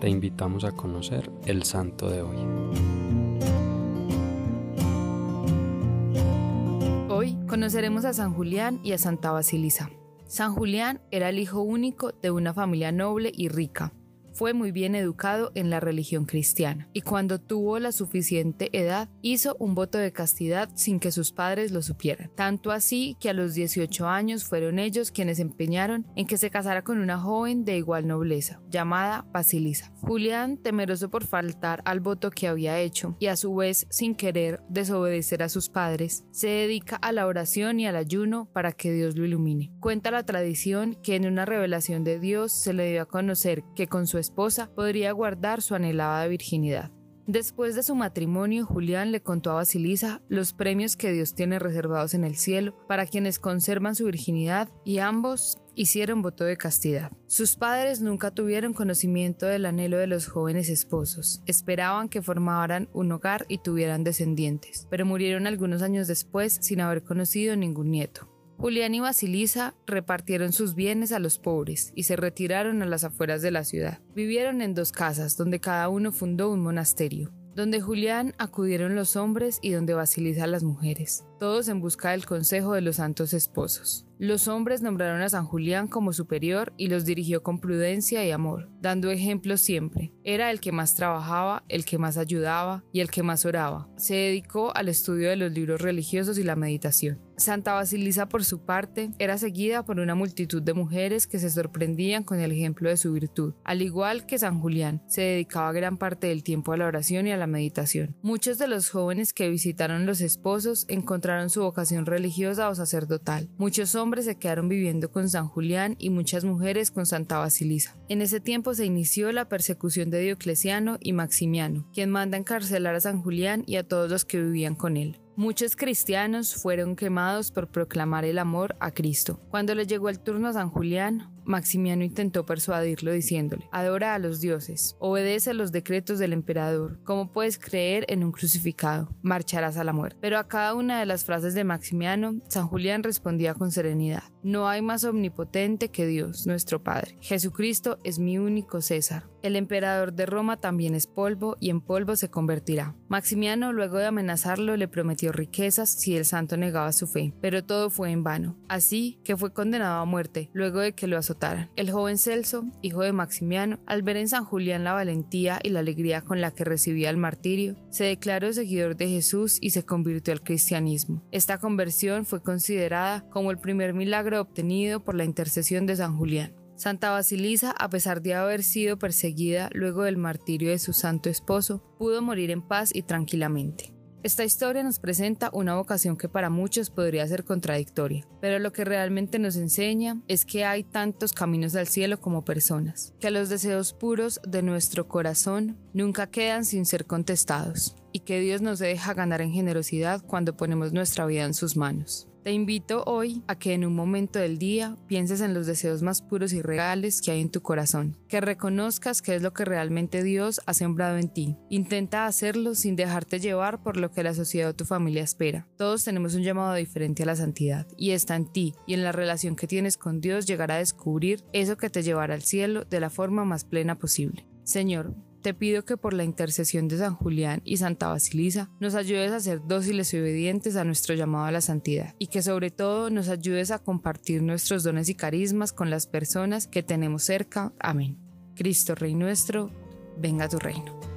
te invitamos a conocer el santo de hoy. Hoy conoceremos a San Julián y a Santa Basilisa. San Julián era el hijo único de una familia noble y rica fue muy bien educado en la religión cristiana y cuando tuvo la suficiente edad hizo un voto de castidad sin que sus padres lo supieran. Tanto así que a los 18 años fueron ellos quienes empeñaron en que se casara con una joven de igual nobleza, llamada Basilisa. Julián, temeroso por faltar al voto que había hecho y a su vez sin querer desobedecer a sus padres, se dedica a la oración y al ayuno para que Dios lo ilumine. Cuenta la tradición que en una revelación de Dios se le dio a conocer que con su podría guardar su anhelada virginidad. Después de su matrimonio, Julián le contó a Basilisa los premios que Dios tiene reservados en el cielo para quienes conservan su virginidad y ambos hicieron voto de castidad. Sus padres nunca tuvieron conocimiento del anhelo de los jóvenes esposos. Esperaban que formaran un hogar y tuvieran descendientes, pero murieron algunos años después sin haber conocido ningún nieto. Julián y Basilisa repartieron sus bienes a los pobres y se retiraron a las afueras de la ciudad. Vivieron en dos casas, donde cada uno fundó un monasterio. Donde Julián acudieron los hombres y donde Basilisa las mujeres, todos en busca del consejo de los santos esposos. Los hombres nombraron a San Julián como superior y los dirigió con prudencia y amor, dando ejemplo siempre. Era el que más trabajaba, el que más ayudaba y el que más oraba. Se dedicó al estudio de los libros religiosos y la meditación. Santa Basilisa, por su parte, era seguida por una multitud de mujeres que se sorprendían con el ejemplo de su virtud. Al igual que San Julián, se dedicaba gran parte del tiempo a la oración y a la meditación. Muchos de los jóvenes que visitaron los esposos encontraron su vocación religiosa o sacerdotal. Muchos hombres se quedaron viviendo con San Julián y muchas mujeres con Santa Basilisa. En ese tiempo se inició la persecución de Diocleciano y Maximiano, quien manda encarcelar a San Julián y a todos los que vivían con él. Muchos cristianos fueron quemados por proclamar el amor a Cristo. Cuando le llegó el turno a San Julián, Maximiano intentó persuadirlo diciéndole, adora a los dioses, obedece los decretos del emperador, ¿cómo puedes creer en un crucificado? Marcharás a la muerte. Pero a cada una de las frases de Maximiano, San Julián respondía con serenidad, no hay más omnipotente que Dios, nuestro Padre. Jesucristo es mi único César. El emperador de Roma también es polvo y en polvo se convertirá. Maximiano, luego de amenazarlo, le prometió riquezas si el santo negaba su fe, pero todo fue en vano. Así que fue condenado a muerte, luego de que lo El joven Celso, hijo de Maximiano, al ver en San Julián la valentía y la alegría con la que recibía el martirio, se declaró seguidor de Jesús y se convirtió al cristianismo. Esta conversión fue considerada como el primer milagro obtenido por la intercesión de San Julián. Santa Basilisa, a pesar de haber sido perseguida luego del martirio de su santo esposo, pudo morir en paz y tranquilamente. Esta historia nos presenta una vocación que para muchos podría ser contradictoria, pero lo que realmente nos enseña es que hay tantos caminos al cielo como personas, que los deseos puros de nuestro corazón nunca quedan sin ser contestados, y que Dios nos deja ganar en generosidad cuando ponemos nuestra vida en sus manos. Te invito hoy a que en un momento del día pienses en los deseos más puros y reales que hay en tu corazón, que reconozcas qué es lo que realmente Dios ha sembrado en ti. Intenta hacerlo sin dejarte llevar por lo que la sociedad o tu familia espera. Todos tenemos un llamado diferente a la santidad y está en ti y en la relación que tienes con Dios llegar a descubrir eso que te llevará al cielo de la forma más plena posible. Señor, te pido que por la intercesión de San Julián y Santa Basilisa nos ayudes a ser dóciles y obedientes a nuestro llamado a la santidad y que sobre todo nos ayudes a compartir nuestros dones y carismas con las personas que tenemos cerca. Amén. Cristo Rey nuestro, venga tu reino.